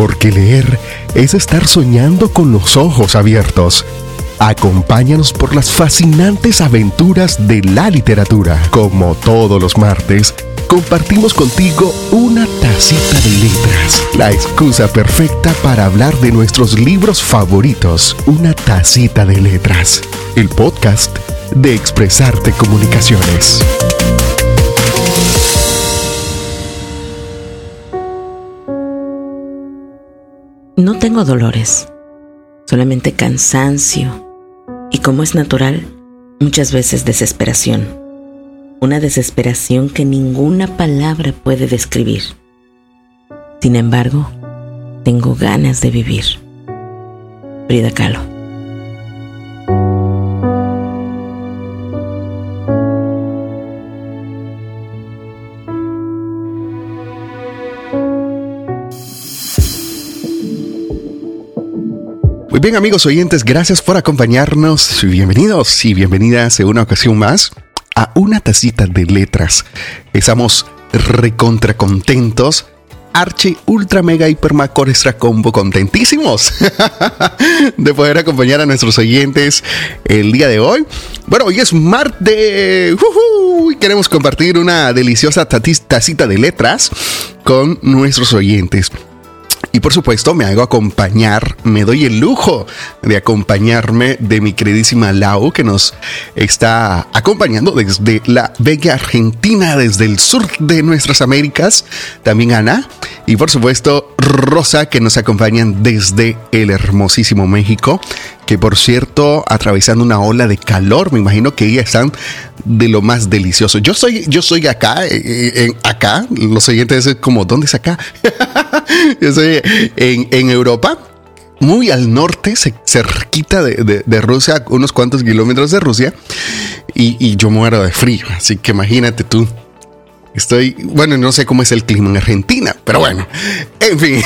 porque leer es estar soñando con los ojos abiertos. Acompáñanos por las fascinantes aventuras de la literatura. Como todos los martes, compartimos contigo una tacita de letras. La excusa perfecta para hablar de nuestros libros favoritos. Una tacita de letras. El podcast de Expresarte Comunicaciones. No tengo dolores, solamente cansancio y como es natural, muchas veces desesperación. Una desesperación que ninguna palabra puede describir. Sin embargo, tengo ganas de vivir. Frida Kahlo. Bien amigos oyentes, gracias por acompañarnos. Bienvenidos y bienvenidas en una ocasión más a una tacita de letras. Estamos recontra contentos. Archi, ultra, mega, hiper, macro, extra combo, contentísimos de poder acompañar a nuestros oyentes el día de hoy. Bueno, hoy es martes y queremos compartir una deliciosa tacita de letras con nuestros oyentes. Y por supuesto me hago acompañar, me doy el lujo de acompañarme de mi queridísima Lau que nos está acompañando desde la bella Argentina, desde el sur de nuestras Américas. También Ana y por supuesto Rosa que nos acompañan desde el hermosísimo México que por cierto, atravesando una ola de calor, me imagino que ellas están de lo más delicioso. Yo soy, yo soy acá, eh, eh, en, acá, los siguientes es como, ¿dónde es acá? yo soy en, Europa, muy al norte, cerquita de, de, Rusia, unos cuantos kilómetros de Rusia, y, y yo muero de frío, así que imagínate tú. Estoy, bueno, no sé cómo es el clima en Argentina, pero bueno, en fin,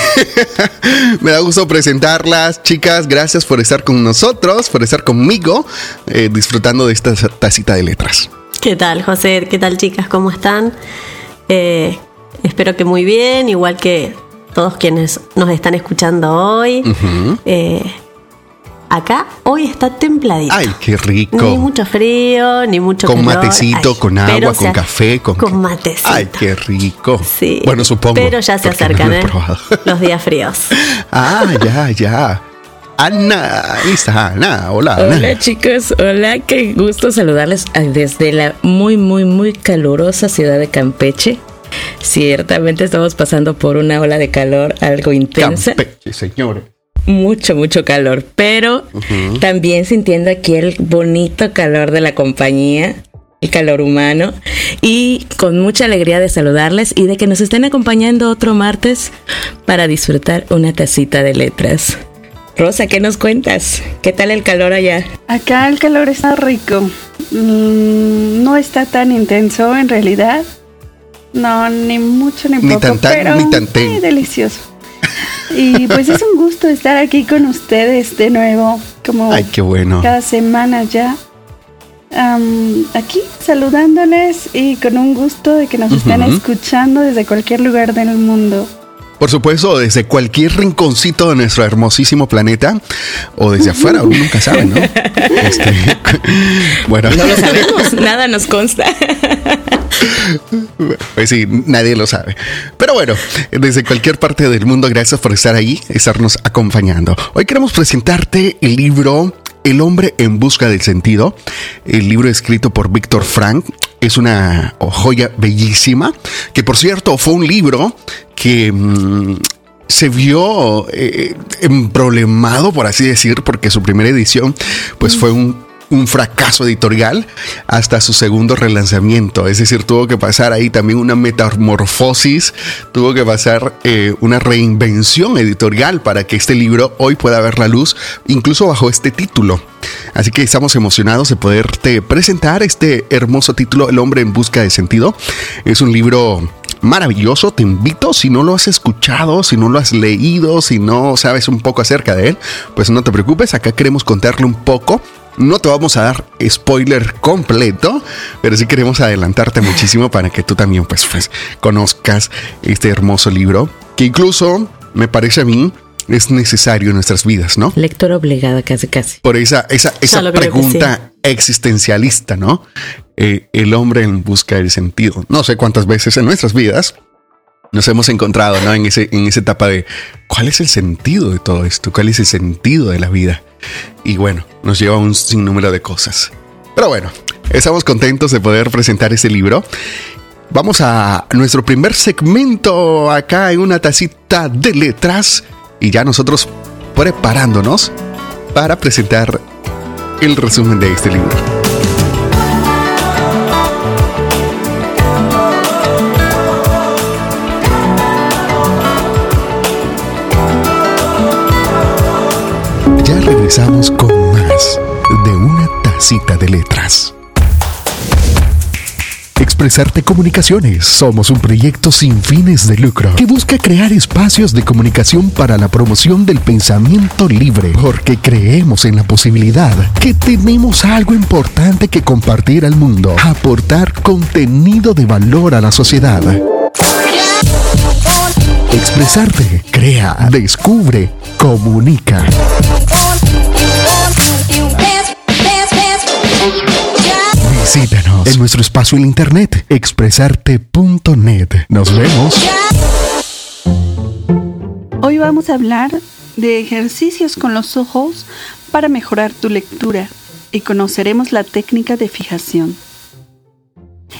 me da gusto presentarlas, chicas, gracias por estar con nosotros, por estar conmigo, eh, disfrutando de esta tacita de letras. ¿Qué tal, José? ¿Qué tal, chicas? ¿Cómo están? Eh, espero que muy bien, igual que todos quienes nos están escuchando hoy. Acá hoy está templadito. Ay, qué rico. Ni mucho frío, ni mucho Con matecito, con agua, con café, con Con matecito. Ay, qué rico. Sí. Bueno, supongo. Pero ya se acercan, ¿eh? Los días fríos. ah, ya, ya. Ana, está Ana, hola. Ana. Hola chicos, hola, qué gusto saludarles desde la muy, muy, muy calurosa ciudad de Campeche. Ciertamente estamos pasando por una ola de calor algo intensa. Campeche, señores mucho, mucho calor, pero también sintiendo aquí el bonito calor de la compañía, el calor humano, y con mucha alegría de saludarles y de que nos estén acompañando otro martes para disfrutar una tacita de letras. Rosa, ¿qué nos cuentas? ¿Qué tal el calor allá? Acá el calor está rico. Mm, no está tan intenso en realidad. No, ni mucho ni, poco, tan, pero ni tan muy delicioso. Y pues es un gusto estar aquí con ustedes de nuevo, como Ay, qué bueno. cada semana ya. aquí saludándoles y con un gusto de que nos estén escuchando desde cualquier lugar del mundo. Por supuesto, desde cualquier rinconcito de nuestro hermosísimo planeta o desde afuera, uno nunca sabe, ¿no? Este, bueno, no lo sabemos, nada nos consta. Pues sí, nadie lo sabe. Pero bueno, desde cualquier parte del mundo, gracias por estar ahí, estarnos acompañando. Hoy queremos presentarte el libro El hombre en busca del sentido, el libro escrito por Víctor Frank. Es una joya bellísima, que por cierto fue un libro que... Mm, se vio eh, problemado, por así decir, porque su primera edición pues fue un un fracaso editorial hasta su segundo relanzamiento. Es decir, tuvo que pasar ahí también una metamorfosis, tuvo que pasar eh, una reinvención editorial para que este libro hoy pueda ver la luz, incluso bajo este título. Así que estamos emocionados de poderte presentar este hermoso título, El hombre en busca de sentido. Es un libro maravilloso. Te invito, si no lo has escuchado, si no lo has leído, si no sabes un poco acerca de él, pues no te preocupes, acá queremos contarle un poco no te vamos a dar spoiler completo, pero sí queremos adelantarte muchísimo para que tú también pues, pues conozcas este hermoso libro que incluso me parece a mí, es necesario en nuestras vidas, ¿no? Lectura obligada, casi, casi. Por esa, esa, esa pregunta existencialista, ¿no? Eh, el hombre en busca del sentido. No sé cuántas veces en nuestras vidas nos hemos encontrado, ¿no? En, ese, en esa etapa de cuál es el sentido de todo esto, cuál es el sentido de la vida. Y bueno, nos lleva a un sinnúmero de cosas. Pero bueno, estamos contentos de poder presentar este libro. Vamos a nuestro primer segmento acá en una tacita de letras y ya nosotros preparándonos para presentar el resumen de este libro. Regresamos con más de una tacita de letras. Expresarte Comunicaciones. Somos un proyecto sin fines de lucro que busca crear espacios de comunicación para la promoción del pensamiento libre, porque creemos en la posibilidad que tenemos algo importante que compartir al mundo, aportar contenido de valor a la sociedad. Expresarte, crea, descubre, comunica. Visítanos en nuestro espacio en internet expresarte.net. Nos vemos. Hoy vamos a hablar de ejercicios con los ojos para mejorar tu lectura y conoceremos la técnica de fijación.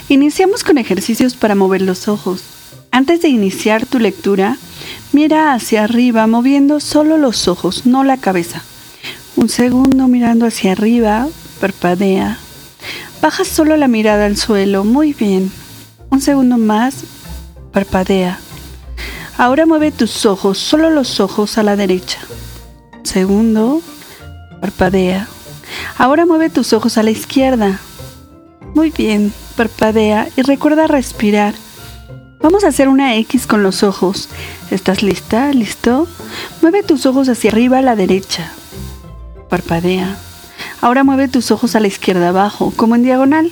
Iniciamos con ejercicios para mover los ojos. Antes de iniciar tu lectura, mira hacia arriba moviendo solo los ojos, no la cabeza. Un segundo mirando hacia arriba, parpadea, Baja solo la mirada al suelo. Muy bien. Un segundo más. Parpadea. Ahora mueve tus ojos, solo los ojos a la derecha. Segundo. Parpadea. Ahora mueve tus ojos a la izquierda. Muy bien. Parpadea y recuerda respirar. Vamos a hacer una X con los ojos. ¿Estás lista? ¿Listo? Mueve tus ojos hacia arriba a la derecha. Parpadea. Ahora mueve tus ojos a la izquierda abajo, como en diagonal.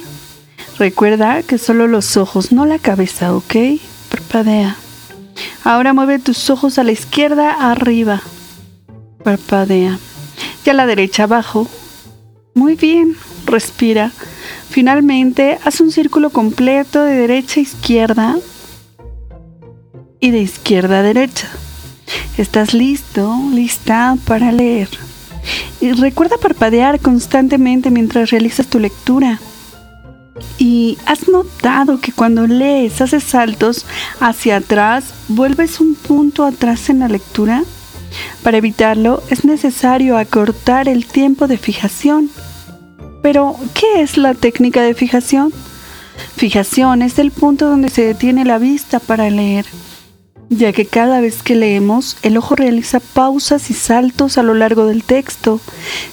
Recuerda que solo los ojos, no la cabeza, ¿ok? Parpadea. Ahora mueve tus ojos a la izquierda arriba. Parpadea. Y a la derecha abajo. Muy bien. Respira. Finalmente, haz un círculo completo de derecha a izquierda y de izquierda a derecha. ¿Estás listo? ¿Lista para leer? Y recuerda parpadear constantemente mientras realizas tu lectura. ¿Y has notado que cuando lees haces saltos hacia atrás, vuelves un punto atrás en la lectura? Para evitarlo es necesario acortar el tiempo de fijación. Pero, ¿qué es la técnica de fijación? Fijación es el punto donde se detiene la vista para leer ya que cada vez que leemos el ojo realiza pausas y saltos a lo largo del texto,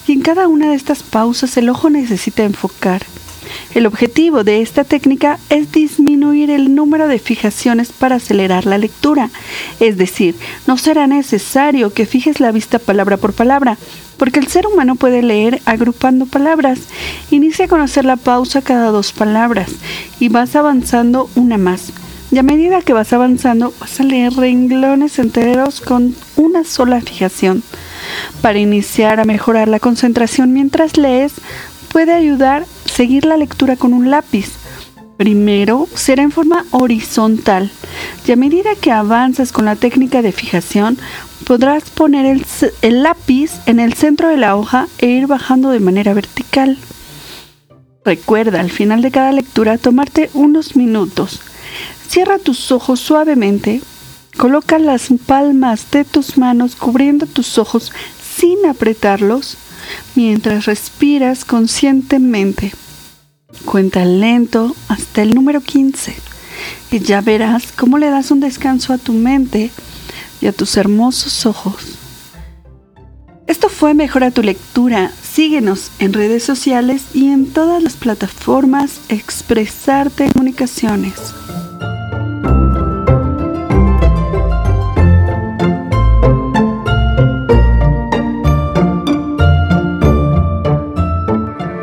y en cada una de estas pausas el ojo necesita enfocar. El objetivo de esta técnica es disminuir el número de fijaciones para acelerar la lectura, es decir, no será necesario que fijes la vista palabra por palabra, porque el ser humano puede leer agrupando palabras. Inicia a conocer la pausa cada dos palabras y vas avanzando una más. Y a medida que vas avanzando, vas a leer renglones enteros con una sola fijación. Para iniciar a mejorar la concentración mientras lees, puede ayudar seguir la lectura con un lápiz. Primero será en forma horizontal y a medida que avanzas con la técnica de fijación podrás poner el, el, lápiz en el centro de la hoja e ir bajando de manera vertical. Recuerda al final de cada lectura tomarte unos minutos Cierra tus ojos suavemente. Coloca las palmas de tus manos cubriendo tus ojos sin apretarlos mientras respiras conscientemente. Cuenta lento hasta el número 15 y ya verás cómo le das un descanso a tu mente y a tus hermosos ojos. Esto fue Mejora tu lectura. Síguenos en redes sociales y en todas las plataformas Expresarte Comunicaciones.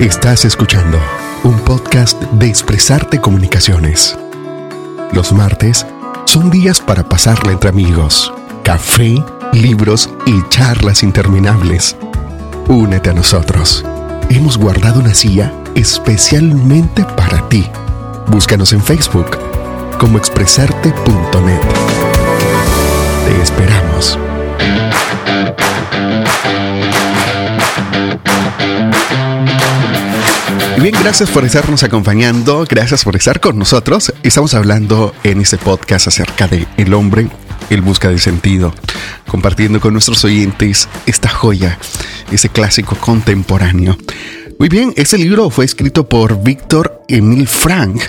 Estás escuchando un podcast de Expresarte Comunicaciones. Los martes son días para pasarla entre amigos, café, libros y charlas interminables. Únete a nosotros. Hemos guardado una silla especialmente para ti. Búscanos en Facebook como expresarte.net. Te esperamos. Bien, gracias por estarnos acompañando, gracias por estar con nosotros. Estamos hablando en este podcast acerca de el hombre, el busca de sentido, compartiendo con nuestros oyentes esta joya, ese clásico contemporáneo. Muy bien, este libro fue escrito por Víctor Emil Frank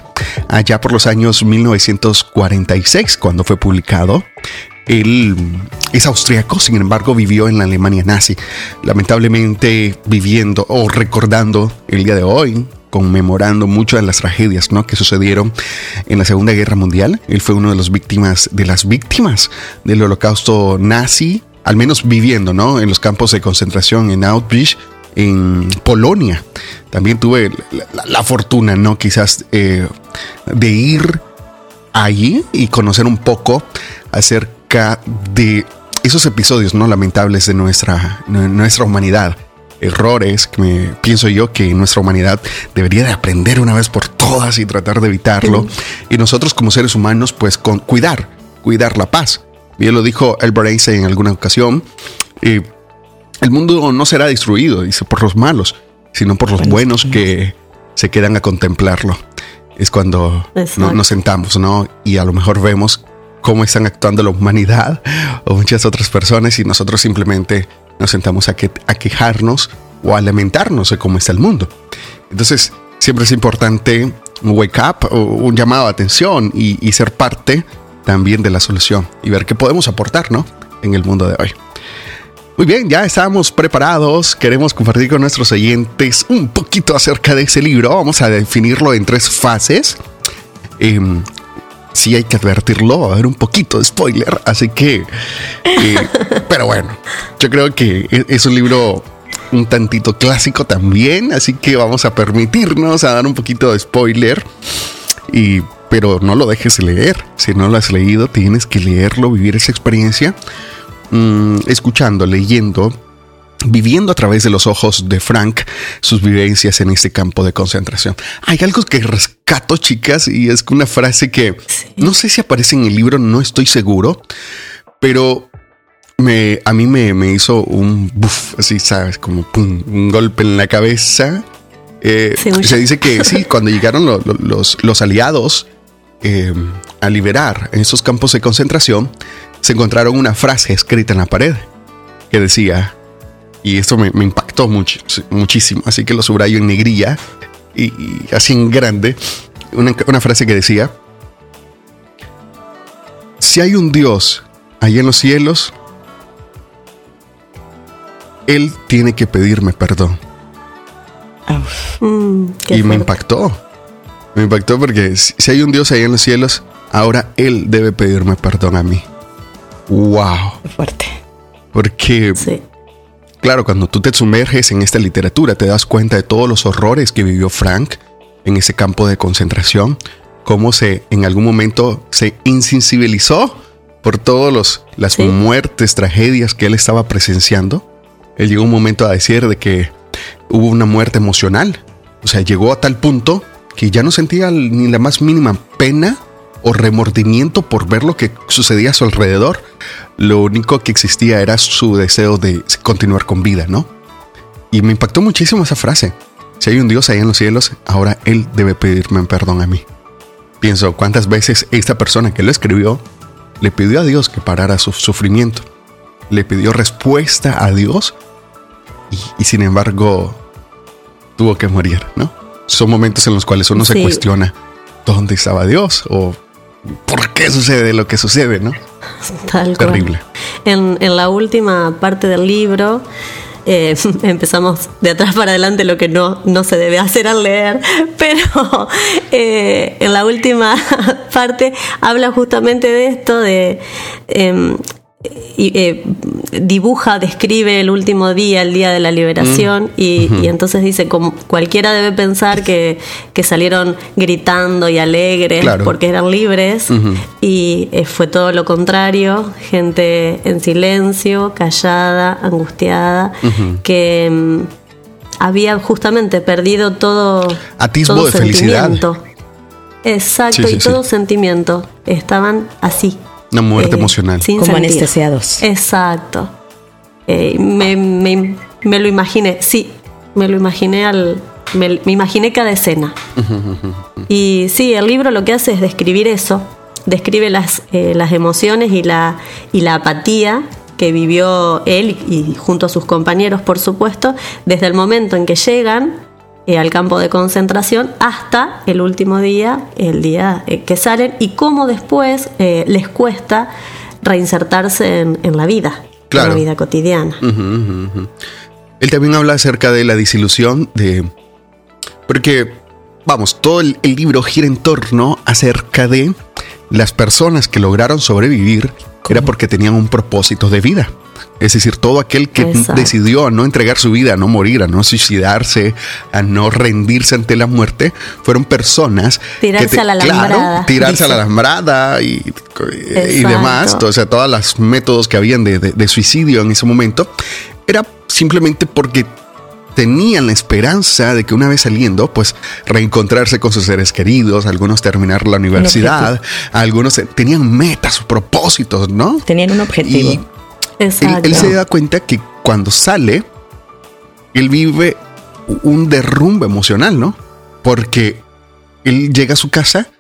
allá por los años 1946 cuando fue publicado. Él es austriaco, sin embargo vivió en la Alemania nazi, lamentablemente viviendo o recordando el día de hoy, conmemorando muchas de las tragedias ¿no? que sucedieron en la Segunda Guerra Mundial. Él fue uno de las víctimas de las víctimas del holocausto nazi, al menos viviendo ¿no? en los campos de concentración en Auschwitz, en Polonia. También tuve la, fortuna, ¿no? Quizás eh, de ir allí y conocer un poco acerca de esos episodios no lamentables de nuestra, nuestra humanidad. Errores que me, pienso yo que nuestra humanidad debería de aprender una vez por todas y tratar de evitarlo. Y nosotros como seres humanos, pues con, cuidar, cuidar la paz. Bien lo dijo Albert Einstein en alguna ocasión. Eh, el mundo no será destruido, dice, por los malos, sino por los buenos que se quedan a contemplarlo. Es cuando nos sentamos, ¿no? Y a lo mejor vemos cómo están actuando la humanidad o muchas otras personas y nosotros simplemente nos sentamos a, quejarnos o a lamentarnos de cómo está el mundo. Entonces, siempre es importante un wake up, un llamado de atención y, ser parte también de la solución y ver qué podemos aportar ¿no? en el mundo de hoy. Muy bien, ya estamos preparados. Queremos compartir con nuestros oyentes un poquito acerca de ese libro. Vamos a definirlo en tres fases. Em, sí hay que advertirlo, va a haber un poquito de spoiler, así que, eh, pero bueno, yo creo que e-, es un libro un tantito clásico también, así que vamos a permitirnos a dar un poquito de spoiler y pero no lo dejes leer. Si no lo has leído, tienes que leerlo, vivir esa experiencia, mm, escuchando, leyendo viviendo a través de los ojos de Frank sus vivencias en este campo de concentración. Hay algo que rescato, chicas, y es una frase que no sé si aparece en el libro, no estoy seguro, pero me, a mí me, hizo un buff, así, ¿sabes? Como un golpe en la cabeza. Eh, se dice que sí, cuando llegaron los, los, aliados eh, a liberar en esos campos de concentración, se encontraron una frase escrita en la pared que decía, y esto me, impactó mucho, muchísimo, así que lo subrayo en negrilla y, así en grande, una, frase que decía, si hay un Dios allá en los cielos, Él tiene que pedirme perdón. Mm, y me impactó. Me impactó porque si hay un Dios allá en los cielos, ahora Él debe pedirme perdón a mí. ¡Wow! fuerte. Porque sí. Claro, cuando tú te sumerges en esta literatura te das cuenta de todos los horrores que vivió Frank en ese campo de concentración, cómo se en algún momento se insensibilizó por todas las muertes, tragedias que él estaba presenciando. Él llegó un momento a decir de que hubo una muerte emocional. O sea, llegó a tal punto que ya no sentía ni la más mínima pena o remordimiento por ver lo que sucedía a su alrededor. Lo único que existía era su deseo de continuar con vida, ¿no? Y me impactó muchísimo esa frase. Si hay un Dios ahí en los cielos, ahora Él debe pedirme perdón a mí. Pienso cuántas veces esta persona que lo escribió le pidió a Dios que parara su sufrimiento. Le pidió respuesta a Dios y, sin embargo tuvo que morir, ¿no? Son momentos en los cuales uno se cuestiona dónde estaba Dios o por qué sucede lo que sucede, ¿no? Tal Terrible. En, la última parte del libro, eh, empezamos de atrás para adelante lo que no, no se debe hacer al leer, pero eh, en la última parte habla justamente de esto, de em, eh, dibuja, describe el último día, el día de la liberación, mm. y, entonces dice, como cualquiera debe pensar que, salieron gritando y alegres porque eran libres, y eh, fue todo lo contrario, gente en silencio, callada, angustiada, que mm, había justamente perdido todo, Atisbo de felicidad. Exacto, y todo sentimiento. Estaban así. Una muerte eh, emocional. Como anestesiados. Exacto. Eh, me, lo imaginé, sí, me lo imaginé al. Me, imaginé cada escena. y sí, el libro lo que hace es describir eso. Describe las, eh, las emociones y la, y la apatía que vivió él y junto a sus compañeros, por supuesto, desde el momento en que llegan eh, al campo de concentración hasta el último día, el día eh, que salen, y cómo después eh, les cuesta reinsertarse en, la vida, en la vida cotidiana. Él también habla acerca de la disilusión de... Porque, vamos, todo el libro gira en torno acerca de las personas que lograron sobrevivir era porque tenían un propósito de vida. Es decir, todo aquel que decidió a no entregar su vida, a no morir, a no suicidarse, a no rendirse ante la muerte, fueron personas tirarse que a la alambrada. tirarse a la alambrada y, y demás, o sea, todos los métodos que habían de suicidio en ese momento, era simplemente porque tenían la esperanza de que una vez saliendo, pues reencontrarse con sus seres queridos, algunos terminar la universidad, algunos tenían metas, propósitos, ¿no? Tenían un objetivo. Y él, se da cuenta que cuando sale, él vive un derrumbe emocional, ¿no? Porque él llega a su casa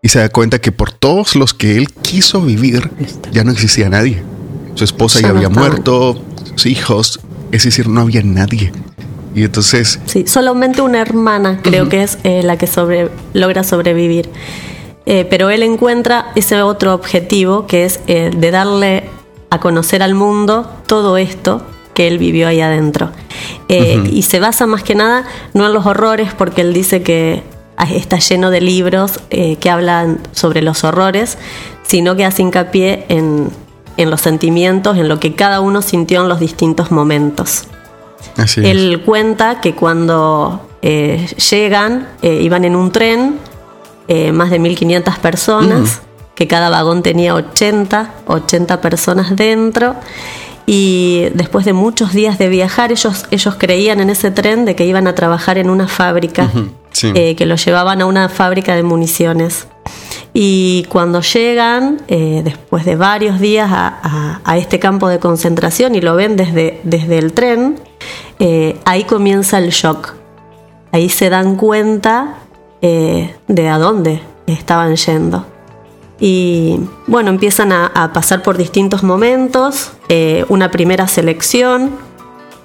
y se da cuenta que por todos los que él quiso vivir, ya no existía nadie. Su esposa ya había muerto, sus hijos, es decir, no había nadie. Y entonces... Sí, solamente una hermana creo que es eh, la que sobre, logra sobrevivir. Eh, pero él encuentra ese otro objetivo que es eh, de darle a conocer al mundo todo esto que él vivió ahí adentro. Y se basa más que nada no en los horrores, porque él dice que está lleno de libros que hablan sobre los horrores, sino que hace hincapié en, en los sentimientos, en lo que cada uno sintió en los distintos momentos. Él cuenta que cuando eh, llegan, eh, iban en un tren, eh, más de 1.500 personas, que cada vagón tenía 80, 80 personas dentro. Y después de muchos días de viajar, ellos, ellos creían en ese tren de que iban a trabajar en una fábrica, que lo llevaban a una fábrica de municiones. Y cuando llegan, después de varios días a, este campo de concentración y lo ven desde, desde el tren, eh, ahí comienza el shock. Ahí se dan cuenta eh, de a dónde estaban yendo. Y bueno, empiezan a, pasar por distintos momentos. Eh, una primera selección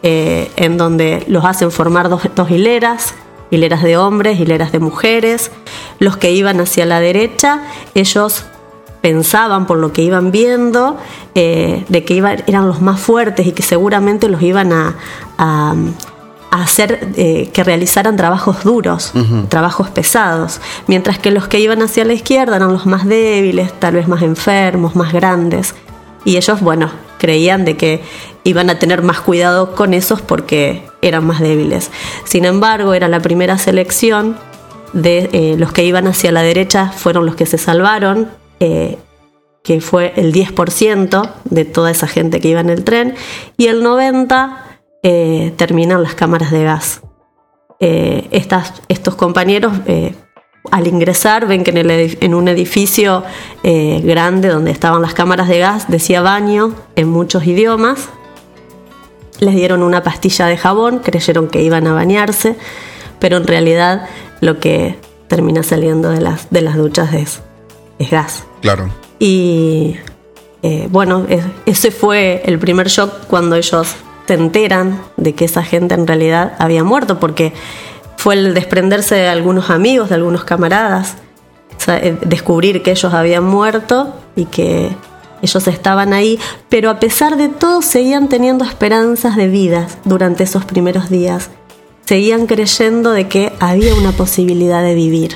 en donde los hacen formar dos, dos hileras, hileras de hombres, hileras de mujeres. Los que iban hacia la derecha, ellos pensaban por lo que iban viendo, eh, de que eran los más fuertes y que seguramente los iban a, hacer eh, que realizaran trabajos duros, trabajos pesados, mientras que los que iban hacia la izquierda eran los más débiles, tal vez más enfermos, más grandes. Y ellos, bueno, creían de que iban a tener más cuidado con esos porque eran más débiles. Sin embargo, era la primera selección de eh, los que iban hacia la derecha fueron los que se salvaron, eh, que fue el 10% de toda esa gente que iba en el tren, y el 90% eh, terminan las cámaras de gas. Eh, estos compañeros al ingresar ven que en, un edificio grande donde estaban las cámaras de gas decía baño en muchos idiomas. Les dieron una pastilla de jabón, creyeron que iban a bañarse, pero en realidad lo que termina saliendo de las, duchas es gas. Claro. Y eh, bueno, ese fue el primer shock cuando ellos se enteran de que esa gente en realidad había muerto, porque fue el desprenderse de algunos amigos, de algunos camaradas, eh, descubrir que ellos habían muerto y que ellos estaban ahí, pero a pesar de todo seguían teniendo esperanzas de vida durante esos primeros días, seguían creyendo de que había una posibilidad de vivir.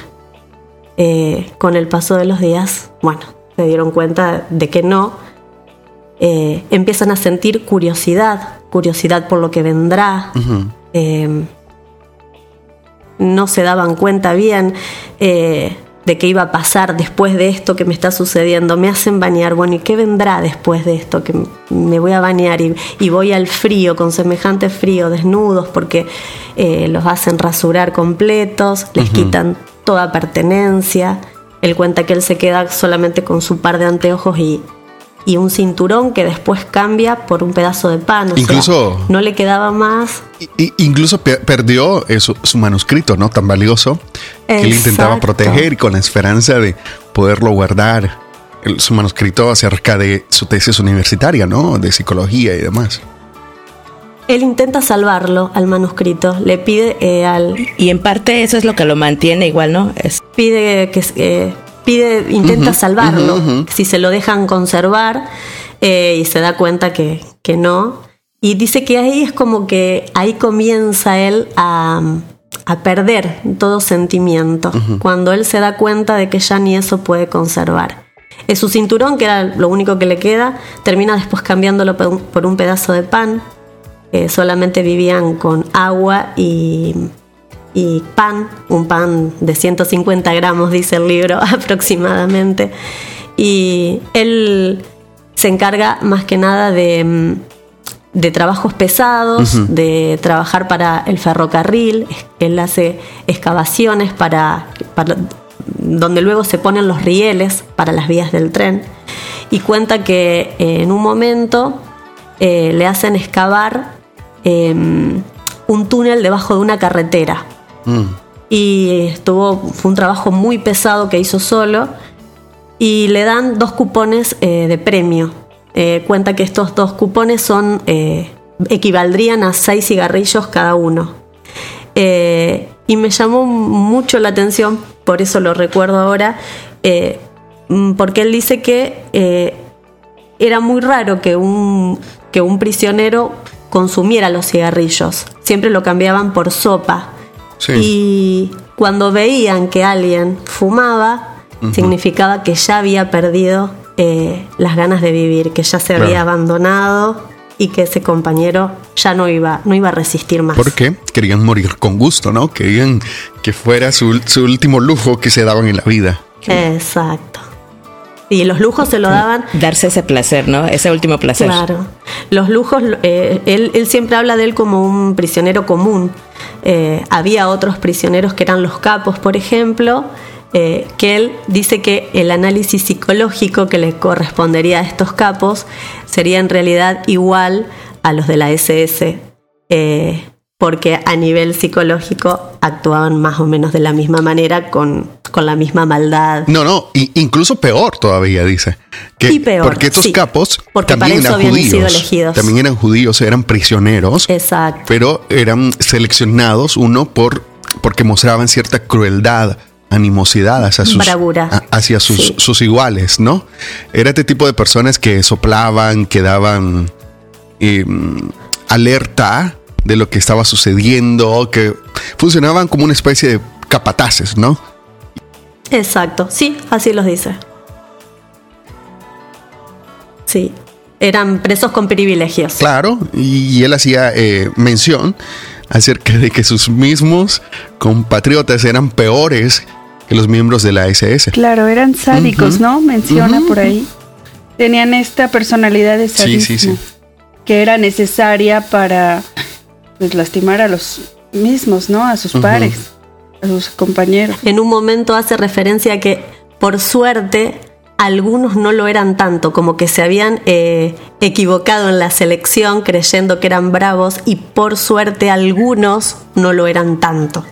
Eh, con el paso de los días, bueno, se dieron cuenta de que no. eh, empiezan a sentir curiosidad, curiosidad por lo que vendrá. Em, no se daban cuenta bien eh, de qué iba a pasar después de esto que me está sucediendo. Me hacen bañar, bueno, ¿y qué vendrá después de esto? Que me voy a bañar y, voy al frío, con semejante frío, desnudos, porque eh, los hacen rasurar completos, les quitan toda pertenencia. Él cuenta que él se queda solamente con su par de anteojos y, y un cinturón que después cambia por un pedazo de pan. incluso no le quedaba más. incluso perdió su manuscrito, ¿no? Tan valioso que él intentaba proteger con la esperanza de poderlo guardar. su manuscrito acerca de su tesis universitaria, ¿no? De psicología y demás. Él intenta salvarlo al manuscrito, le pide eh, al... Y en parte eso es lo que lo mantiene igual, ¿no? Es... Pide que... Eh, pide, intenta salvarlo, si se lo dejan conservar eh, y se da cuenta que, que, no. Y dice que ahí es como que ahí comienza él a, a perder todo sentimiento, cuando él se da cuenta de que ya ni eso puede conservar. Es su cinturón, que era lo único que le queda, termina después cambiándolo por un pedazo de pan, solamente vivían con agua y, pan, un pan de 150 gramos, dice el libro aproximadamente. Y él se encarga más que nada de, de trabajos pesados, de trabajar para el ferrocarril, él hace excavaciones para, donde luego se ponen los rieles para las vías del tren. Y cuenta que en un momento eh, le hacen excavar Em, un túnel debajo de una carretera. Mm. Y estuvo, fue un trabajo muy pesado que hizo solo. Y le dan dos cupones eh, de premio. Eh, cuenta que estos dos cupones son eh, equivaldrían a seis cigarrillos cada uno. y me llamó mucho la atención, por eso lo recuerdo ahora, mm, porque él dice que era muy raro que un, que un prisionero consumiera los cigarrillos. Siempre lo cambiaban por sopa. Y cuando veían que alguien fumaba, significaba que ya había perdido eh, las ganas de vivir, que ya se había abandonado y que ese compañero ya no iba, no iba a resistir más. ¿Por qué? Querían morir con gusto, ¿no? Querían que fuera su, su último lujo que se daban en la vida. Exacto. Y los lujos se lo daban. Darse ese placer, ¿no? Ese último placer. Claro. Los lujos, eh, él, siempre habla de él como un prisionero común. Eh, había otros prisioneros que eran los capos, por ejemplo, eh, que él dice que el análisis psicológico que le correspondería a estos capos sería en realidad igual a los de la SS porque a nivel psicológico actuaban más o menos de la misma manera, con, con la misma maldad. No, no, incluso peor todavía, dice. Que, y peor. Porque estos capos también eran judíos. También eran judíos, eran prisioneros. Exacto. Pero eran seleccionados, uno, por porque mostraban cierta crueldad animosidad hacia sus, hacia sus, sus, iguales, ¿no? Era este tipo de personas que soplaban, que daban eh, alerta de lo que estaba sucediendo, que funcionaban como una especie de capataces, ¿no? Exacto, sí, así los dice. Sí, eran presos con privilegios. Claro, y él hacía eh, mención acerca de que sus mismos compatriotas eran peores que los miembros de la SS. Claro, eran sádicos, ¿no? Menciona por ahí. Tenían esta personalidad de sadismo sí, sí, sí. que era necesaria para pues, lastimar a los mismos, ¿no? A sus pares, a sus compañeros. En un momento hace referencia a que, por suerte, algunos no lo eran tanto, como que se habían eh, equivocado en la selección creyendo que eran bravos y por suerte algunos no lo eran tanto.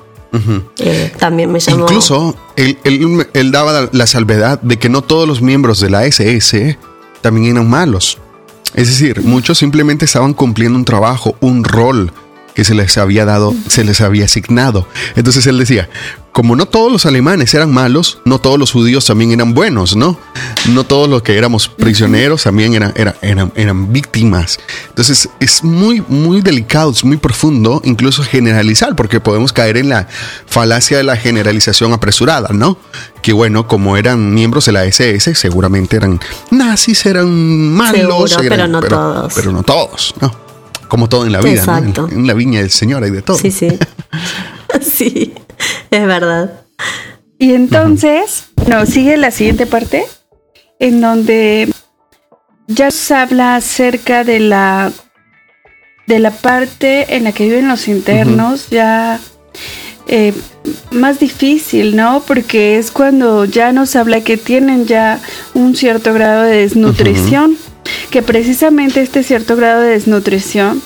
Eh, también me llamó. Incluso él, él, daba la salvedad de que no todos los miembros de la SS también eran malos. Es decir, muchos simplemente estaban cumpliendo un trabajo, un rol que se les había dado, se les había asignado. Entonces él decía, como no todos los alemanes eran malos, no todos los judíos también eran buenos, ¿no? No todos los que éramos prisioneros también eran, eran, eran, víctimas. Entonces es muy, muy delicado, es muy profundo, incluso generalizar, porque podemos caer en la falacia de la generalización apresurada, ¿no? Que bueno, como eran miembros de la SS, seguramente eran nazis, eran malos, pero no todos. Pero no todos, ¿no? Como todo en la vida, ¿no? en, la viña del Señor hay de todo. Sí, sí. sí, es verdad. Y entonces, no, sigue la siguiente parte, en donde ya se habla acerca de la de la parte en la que viven los internos, ya eh, más difícil, ¿no? Porque es cuando ya nos habla que tienen ya un cierto grado de desnutrición que precisamente este cierto grado de desnutrición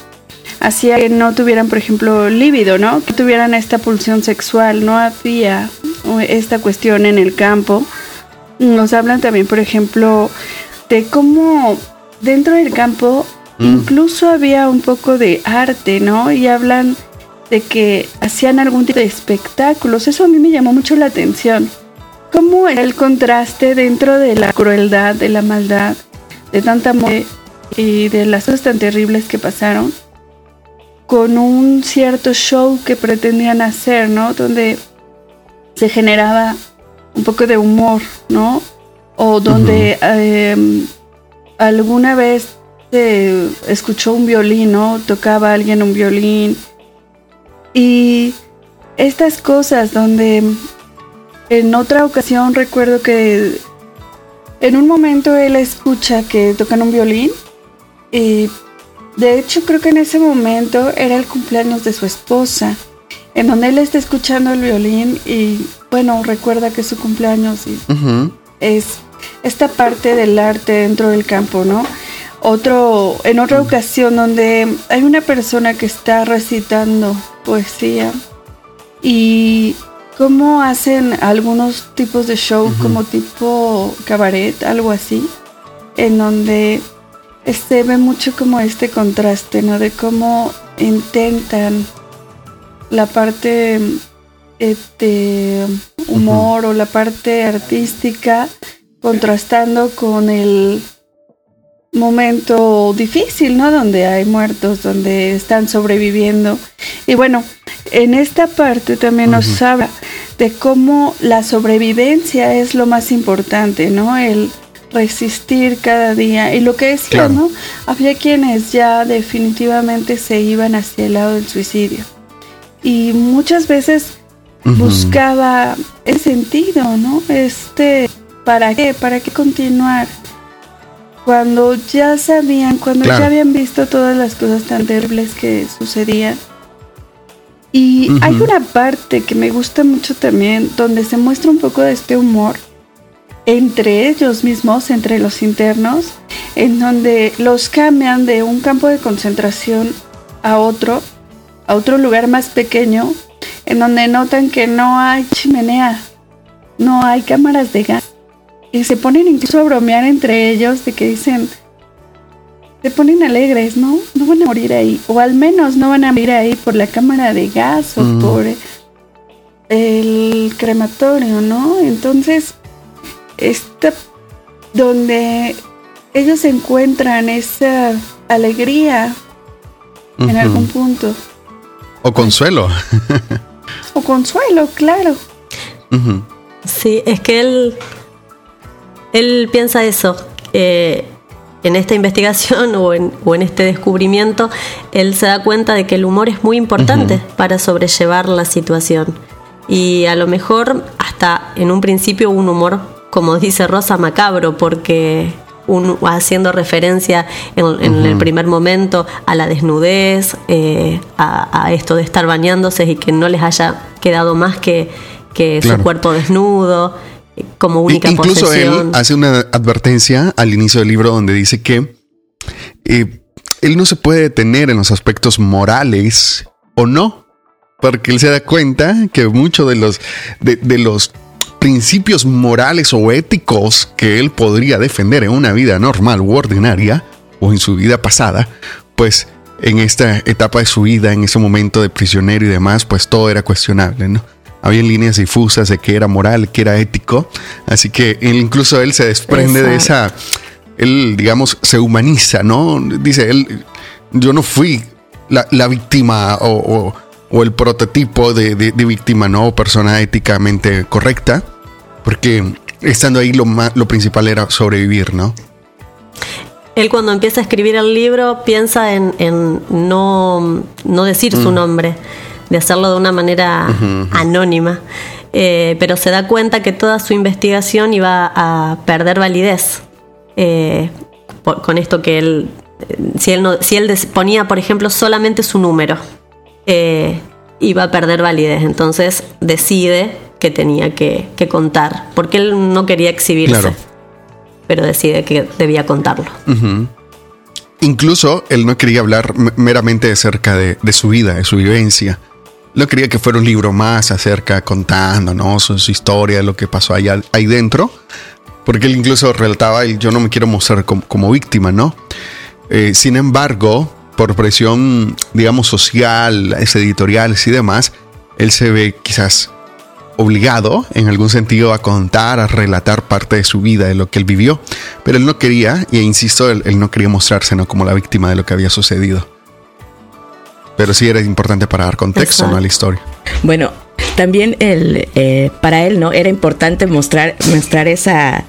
hacía que no tuvieran, por ejemplo, líbido, ¿no? Que tuvieran esta pulsión sexual, no había esta cuestión en el campo. Nos hablan también, por ejemplo, de cómo dentro del campo mm. incluso había un poco de arte, ¿no? Y hablan de que hacían algún tipo de espectáculos. Eso a mí me llamó mucho la atención. ¿Cómo era el contraste dentro de la crueldad, de la maldad? De tanta muerte y de las cosas tan terribles que pasaron, con un cierto show que pretendían hacer, ¿no? Donde se generaba un poco de humor, ¿no? O donde em, alguna vez se escuchó un violín, ¿no? Tocaba alguien un violín. Y estas cosas donde en otra ocasión recuerdo que en un momento él escucha que tocan un violín y de hecho creo que en ese momento era el cumpleaños de su esposa, en donde él está escuchando el violín y bueno, recuerda que es su cumpleaños y es esta parte del arte dentro del campo, ¿no? Otro, en otra ocasión donde hay una persona que está recitando poesía y cómo hacen algunos tipos de show como tipo cabaret, algo así, en donde se ve mucho como este contraste, ¿no? De cómo intentan la parte este, humor o la parte artística contrastando con el momento difícil, ¿no? Donde hay muertos, donde están sobreviviendo. Y bueno, en esta parte también nos habla de cómo la sobrevivencia es lo más importante, ¿no? El resistir cada día. Y lo que decía, ¿no? Había quienes ya definitivamente se iban hacia el lado del suicidio. Y muchas veces buscaba el sentido, ¿no? Este, ¿para qué? ¿Para qué continuar? Cuando ya sabían, cuando ya habían visto todas las cosas tan terribles que sucedían, y hay una parte que me gusta mucho también, donde se muestra un poco de este humor entre ellos mismos, entre los internos, en donde los cambian de un campo de concentración a otro, a otro lugar más pequeño, en donde notan que no hay chimenea, no hay cámaras de gas. Y se ponen incluso a bromear entre ellos de que dicen, se ponen alegres, ¿no? No van a morir ahí. O al menos no van a morir ahí por la cámara de gas o por el crematorio, ¿no? Entonces, está donde ellos encuentran esa alegría en algún punto. O consuelo. o consuelo, claro. Sí, es que él, él piensa eso. Eh, en esta investigación o en, o en, este descubrimiento, él se da cuenta de que el humor es muy importante para sobrellevar la situación. Y a lo mejor hasta en un principio un humor, como dice Rosa, macabro, porque haciendo referencia en, el primer momento a la desnudez, eh, a, esto de estar bañándose y que no les haya quedado más que, que su cuerpo desnudo como única Incluso él hace una advertencia al inicio del libro donde dice que eh, él no se puede detener en los aspectos morales o no, porque él se da cuenta que muchos de los, de, los principios morales o éticos que él podría defender en una vida normal u ordinaria o en su vida pasada, pues en esta etapa de su vida, en ese momento de prisionero y demás, pues todo era cuestionable, ¿no? Había líneas difusas de que era moral, que era ético, así que incluso él se desprende de esa, él, digamos, se humaniza, ¿no? Dice, él, yo no fui la, víctima o, el prototipo de, víctima, ¿no? Persona éticamente correcta, porque estando ahí lo, lo principal era sobrevivir, ¿no? Él cuando empieza a escribir el libro piensa en, no, decir su mm. nombre, de hacerlo de una manera anónima, eh, pero se da cuenta que toda su investigación iba a perder validez eh, con esto que él, si él, no, si él ponía, por ejemplo, solamente su número, eh, iba a perder validez. Entonces decide que tenía que, contar, porque él no quería exhibirse pero decide que debía contarlo. Incluso él no quería hablar meramente acerca de, su vida, de su vivencia. No quería que fuera un libro más acerca contando, ¿no? Su, historia, lo que pasó ahí, ahí dentro. Porque él incluso relataba, y yo no me quiero mostrar como, víctima, ¿no? Eh, sin embargo, por presión, digamos, social, editoriales y demás, él se ve quizás obligado en algún sentido a contar, a relatar parte de su vida, de lo que él vivió, pero él no quería, y insisto, él, no quería mostrarse ¿no? como la víctima de lo que había sucedido. Pero sí era importante para dar contexto a la historia. Bueno, también el, eh, para él no era importante mostrar, mostrar esa,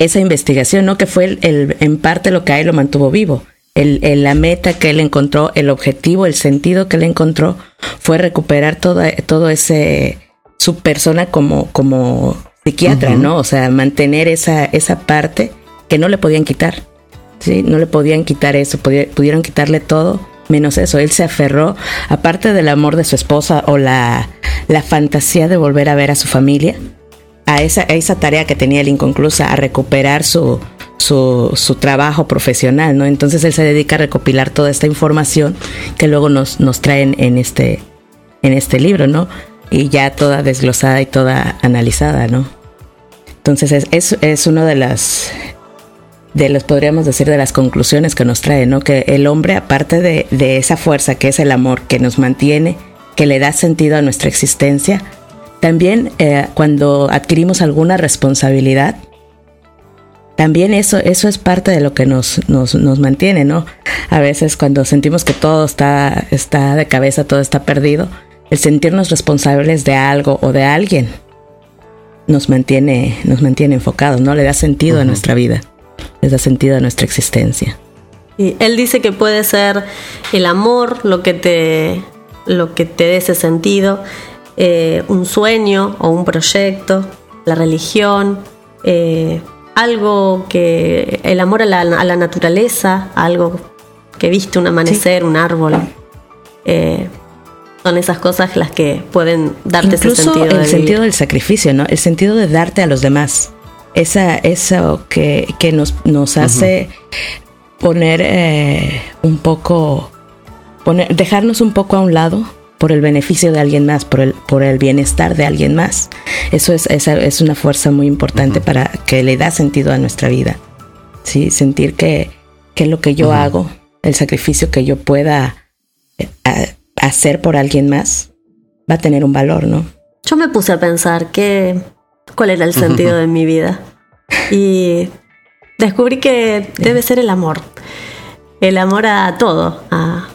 esa investigación, ¿no? que fue el, en parte lo que a él lo mantuvo vivo. El, la meta que él encontró, el objetivo, el sentido que él encontró fue recuperar todo, todo ese su persona como, como psiquiatra, ¿no? O sea, mantener esa, esa parte que no le podían quitar. Sí, no le podían quitar eso, pudieron quitarle todo menos eso. Él se aferró, aparte del amor de su esposa o la, la fantasía de volver a ver a su familia, a esa, esa tarea que tenía él inconclusa, a recuperar su, su, su, trabajo profesional, ¿no? Entonces él se dedica a recopilar toda esta información que luego nos, nos traen en este, en este libro, ¿no? y ya toda desglosada y toda analizada, ¿no? Entonces es, es, es uno de las de los podríamos decir de las conclusiones que nos trae, ¿no? Que el hombre, aparte de, de, esa fuerza que es el amor que nos mantiene, que le da sentido a nuestra existencia, también eh, cuando adquirimos alguna responsabilidad, también eso, eso es parte de lo que nos, nos, nos mantiene, ¿no? A veces cuando sentimos que todo está, está de cabeza, todo está perdido, el sentirnos responsables de algo o de alguien nos mantiene, nos mantiene enfocados, ¿no? Le da sentido a nuestra vida, le da sentido a nuestra existencia. Y él dice que puede ser el amor lo que te, lo que te dé ese sentido, eh, un sueño o un proyecto, la religión, eh, algo que el amor a la, a la, naturaleza, algo que viste un amanecer, un árbol. Eh, son esas cosas las que pueden darte ese sentido. El sentido del sacrificio, ¿no? El sentido de darte a los demás. Esa, eso que, que nos, nos hace poner eh, un poco, poner, dejarnos un poco a un lado por el beneficio de alguien más, por el, por el bienestar de alguien más. Eso es, es una fuerza muy importante para que le da sentido a nuestra vida. ¿sí? Sentir que, que lo que yo hago, el sacrificio que yo pueda eh, hacer por alguien más va a tener un valor, ¿no? Yo me puse a pensar que, cuál era el sentido de mi vida y descubrí que debe ser el amor. El amor a todo, a,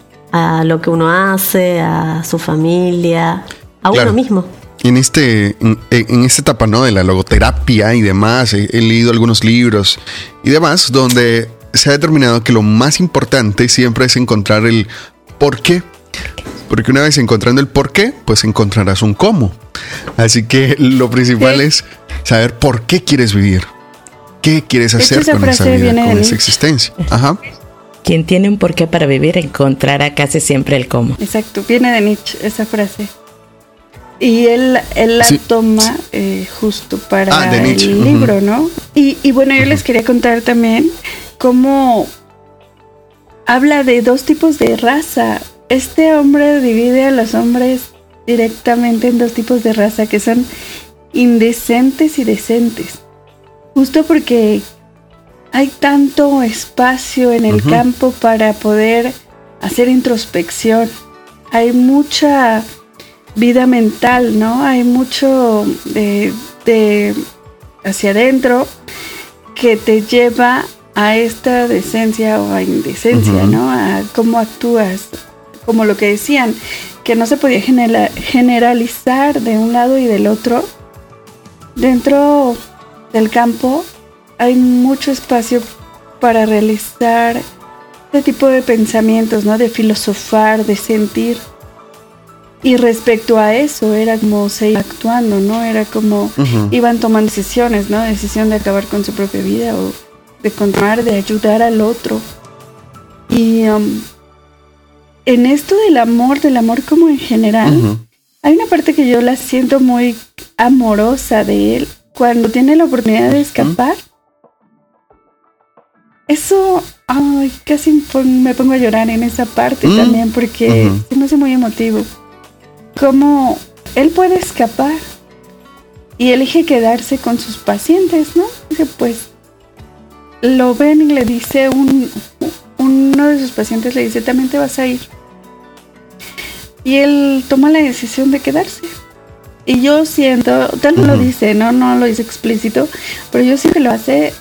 lo que uno hace, a su familia, a uno mismo. En, este, en, esta etapa ¿no? de la logoterapia y demás, he, he leído algunos libros y demás donde se ha determinado que lo más importante siempre es encontrar el por qué porque una vez encontrando el por qué, pues encontrarás un cómo. Así que lo principal es saber por qué quieres vivir. ¿Qué quieres hacer con esa vida, con esa existencia? Ajá. Quien tiene un porqué para vivir encontrará casi siempre el cómo. Exacto, viene de Nietzsche esa frase. Y él, él la toma eh, justo para ah, el libro, ¿no? Y, y bueno, yo les quería contar también cómo habla de dos tipos de raza este hombre divide a los hombres directamente en dos tipos de raza que son indecentes y decentes. Justo porque hay tanto espacio en el campo para poder hacer introspección. Hay mucha vida mental, ¿no? Hay mucho de, hacia adentro que te lleva a esta decencia o a indecencia, ¿no? A cómo actúas, como lo que decían, que no se podía generalizar de un lado y del otro. Dentro del campo hay mucho espacio para realizar este tipo de pensamientos, ¿no? De filosofar, de sentir. Y respecto a eso, era como se iba actuando, ¿no? Era como iban tomando decisiones, ¿no? Decisión de acabar con su propia vida o de continuar, de ayudar al otro. Y um, en esto del amor, del amor como en general, hay una parte que yo la siento muy amorosa de él cuando tiene la oportunidad de escapar. Eso, ay, casi me pongo a llorar en esa parte también porque se me hace muy emotivo cómo él puede escapar y elige quedarse con sus pacientes, ¿no? Que pues lo ven y le dice un, uno de sus pacientes le dice, también te vas a ir. Y él toma la decisión de quedarse. Y yo siento, tal vez lo dice, ¿no? No lo dice explícito, pero yo siento que lo hace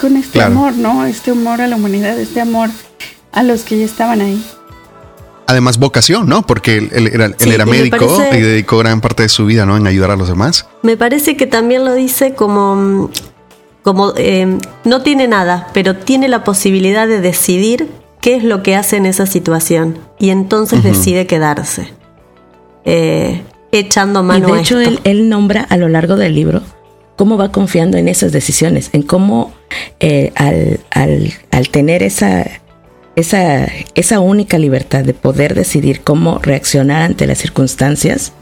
con este amor, ¿no? Este amor a la humanidad, este amor a los que ya estaban ahí además vocación, ¿no? Porque él, era, médico y dedicó gran parte de su vida, ¿no? En ayudar a los demás. Me parece que también lo dice como, como eh, no tiene nada, pero tiene la posibilidad de decidir qué es lo que hace en esa situación. Y entonces decide quedarse, eh, echando mano y de hecho, Él, él nombra a lo largo del libro cómo va confiando en esas decisiones, en cómo eh, al, al, al tener esa esa, esa única libertad de poder decidir cómo reaccionar ante las circunstancias,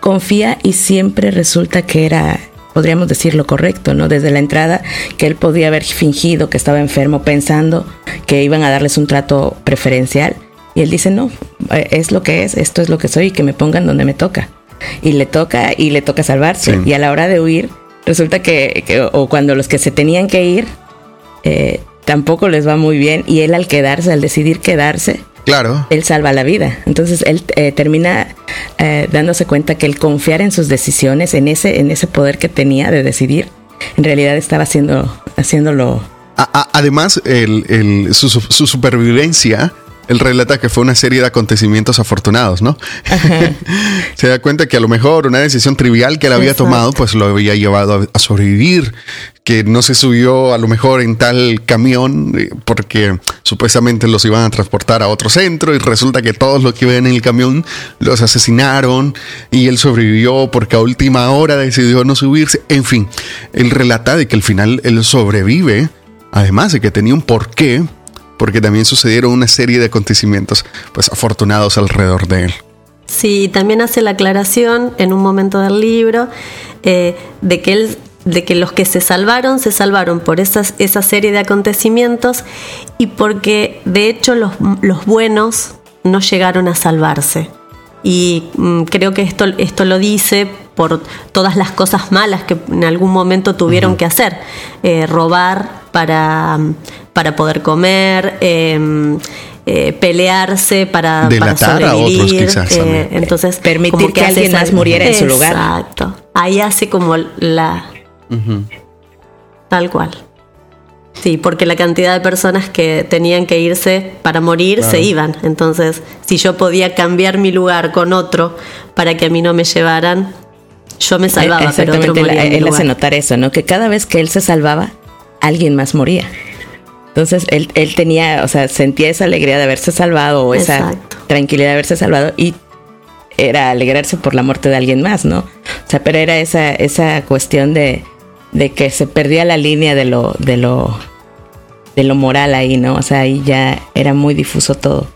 confía y siempre resulta que era, podríamos decir, lo correcto, ¿no? Desde la entrada, que él podía haber fingido que estaba enfermo pensando que iban a darles un trato preferencial. Y él dice, no, eh, es lo que es, esto es lo que soy y que me pongan donde me toca. Y le toca y le toca salvarse. Y a la hora de huir, resulta que, o cuando los que se tenían que ir, eh, tampoco les va muy bien y él al quedarse, al decidir quedarse, Claro. Él salva la vida. Entonces él eh, termina eh, dándose cuenta que el confiar en sus decisiones, en ese, en ese poder que tenía de decidir, en realidad estaba haciendo, haciéndolo. además, el, su, su, supervivencia él relata que fue una serie de acontecimientos afortunados, ¿no? Se da cuenta que a lo mejor una decisión trivial que él había tomado, pues lo había llevado a, sobrevivir, que no se subió a lo mejor en tal camión eh, porque supuestamente los iban a transportar a otro centro y resulta que todos los que iban en el camión los asesinaron y él sobrevivió porque a última hora decidió no subirse. En fin, él relata de que al final él sobrevive, además de que tenía un porqué porque también sucedieron una serie de acontecimientos pues afortunados alrededor de él. Sí, también hace la aclaración en un momento del libro eh, de que él de que los que se salvaron se salvaron por esas, esa serie de acontecimientos y porque de hecho los, los buenos no llegaron a salvarse. Y mm, creo que esto, esto lo dice por todas las cosas malas que en algún momento tuvieron que hacer. Eh, robar para, para poder comer, em, eh, pelearse para, Delatar para sobrevivir. A otros quizás, eh, entonces, permitir que, alguien más muriera en su lugar. Exacto. Ahí hace como la. Tal cual. Sí, porque la cantidad de personas que tenían que irse para morir se iban. Entonces, si yo podía cambiar mi lugar con otro para que a mí no me llevaran, yo me salvaba. Exactamente, pero otro él hace notar eso, ¿no? Que cada vez que él se salvaba, alguien más moría. Entonces él, él tenía, o sea, sentía esa alegría de haberse salvado o esa tranquilidad de haberse salvado y era alegrarse por la muerte de alguien más, ¿no? O sea, pero era esa, esa cuestión de, de que se perdía la línea de lo, de lo, de lo moral ahí, ¿no? O sea, ahí ya era muy difuso todo.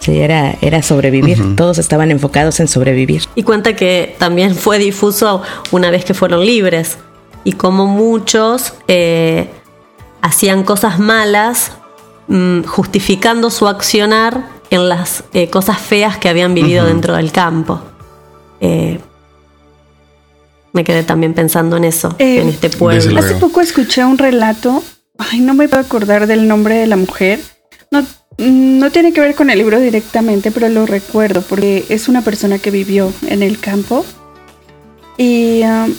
Sí, era, era sobrevivir. Todos estaban enfocados en sobrevivir. Y cuenta que también fue difuso una vez que fueron libres. Y como muchos eh, hacían cosas malas mm, justificando su accionar en las eh, cosas feas que habían vivido dentro del campo. Eh, me quedé también pensando en eso, eh, en este pueblo. Hace poco escuché un relato, ay, no me puedo acordar del nombre de la mujer, no mm, no tiene que ver con el libro directamente, pero lo recuerdo porque es una persona que vivió en el campo. Y um,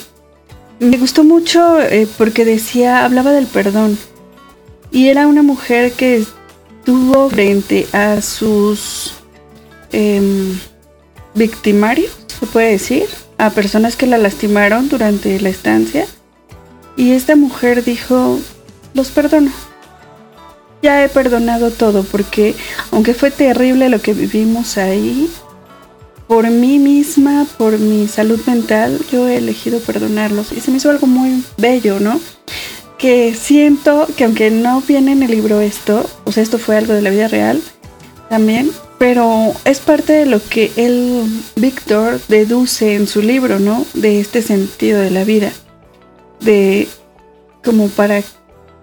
me gustó mucho eh, porque decía, hablaba del perdón. Y era una mujer que estuvo frente a sus em, victimarios, se puede decir, a personas que la lastimaron durante la estancia. Y esta mujer dijo, los perdono. Ya he perdonado todo porque aunque fue terrible lo que vivimos ahí, por mí misma, por mi salud mental, yo he elegido perdonarlos. Y se me hizo algo muy bello, ¿no? Que siento que aunque no viene en el libro esto, o sea, esto fue algo de la vida real también, pero es parte de lo que él, Víctor, deduce en su libro, ¿no? De este sentido de la vida. De como para,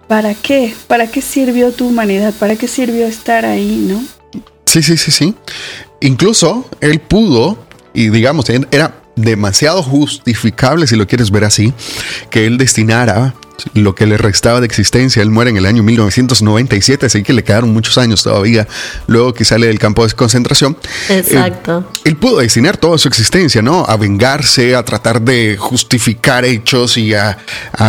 ¿para qué? ¿Para qué sirvió tu humanidad? ¿Para qué sirvió estar ahí, no? Sí, sí, sí, sí. Incluso él pudo, y digamos, era demasiado justificable, si lo quieres ver así, que él destinara lo que le restaba de existencia. Él muere en el año 1997, así que le quedaron muchos años todavía luego que sale del campo de concentración. Exacto. él pudo destinar toda su existencia, ¿no? A vengarse, a tratar de justificar hechos y a,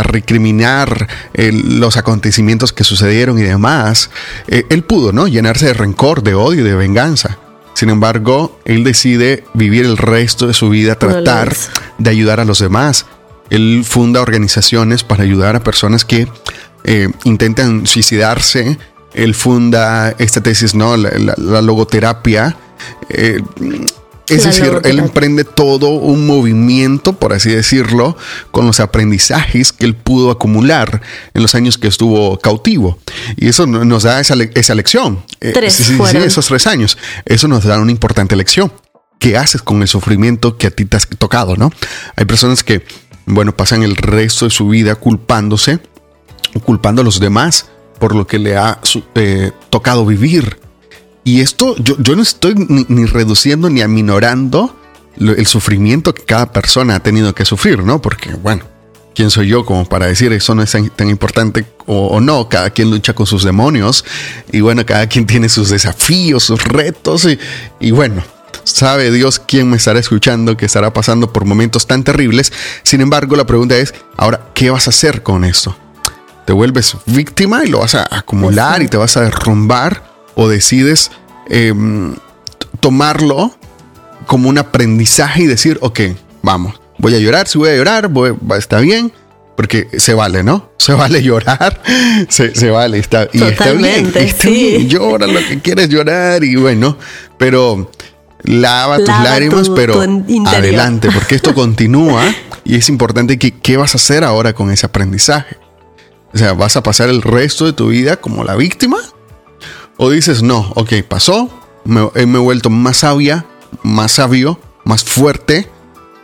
recriminar los acontecimientos que sucedieron y demás. Eh, él pudo, ¿no? Llenarse de rencor, de odio, de venganza. Sin embargo, él decide vivir el resto de su vida, tratar de ayudar a los demás él funda organizaciones para ayudar a personas que eh, intentan suicidarse. Él funda esta tesis, ¿no? La, logoterapia. Eh, es decir, él emprende todo un movimiento, por así decirlo, con los aprendizajes que él pudo acumular en los años que estuvo cautivo. Y eso nos da esa, lección. Eh, tres sí, sí, esos tres años. Eso nos da una importante lección. ¿Qué haces con el sufrimiento que a ti te has tocado, no? Hay personas que bueno, pasan el resto de su vida culpándose, culpando a los demás por lo que le ha eh, tocado vivir. Y esto yo, no estoy ni, reduciendo ni aminorando el sufrimiento que cada persona ha tenido que sufrir, ¿no? Porque, bueno, ¿quién soy yo como para decir eso no es tan, importante o, no? Cada quien lucha con sus demonios y bueno, cada quien tiene sus desafíos, sus retos y, y bueno, Sabe Dios quién me estará escuchando, que estará pasando por momentos tan terribles. Sin embargo, la pregunta es, ahora, ¿qué vas a hacer con esto? ¿Te vuelves víctima y lo vas a acumular y te vas a derrumbar? ¿O decides em, tomarlo como un aprendizaje y decir, ok, vamos, voy a llorar, si voy a llorar, voy, está bien, porque se vale, ¿no? Se vale llorar, se, vale, está, y está bien, llora lo que quieres llorar y bueno, pero lava, tus lágrimas, pero adelante, porque esto continúa y es importante que qué vas a hacer ahora con ese aprendizaje. O sea, ¿vas a pasar el resto de tu vida como la víctima? ¿O dices, no, ok, pasó, me, he vuelto más sabia, más sabio, más fuerte?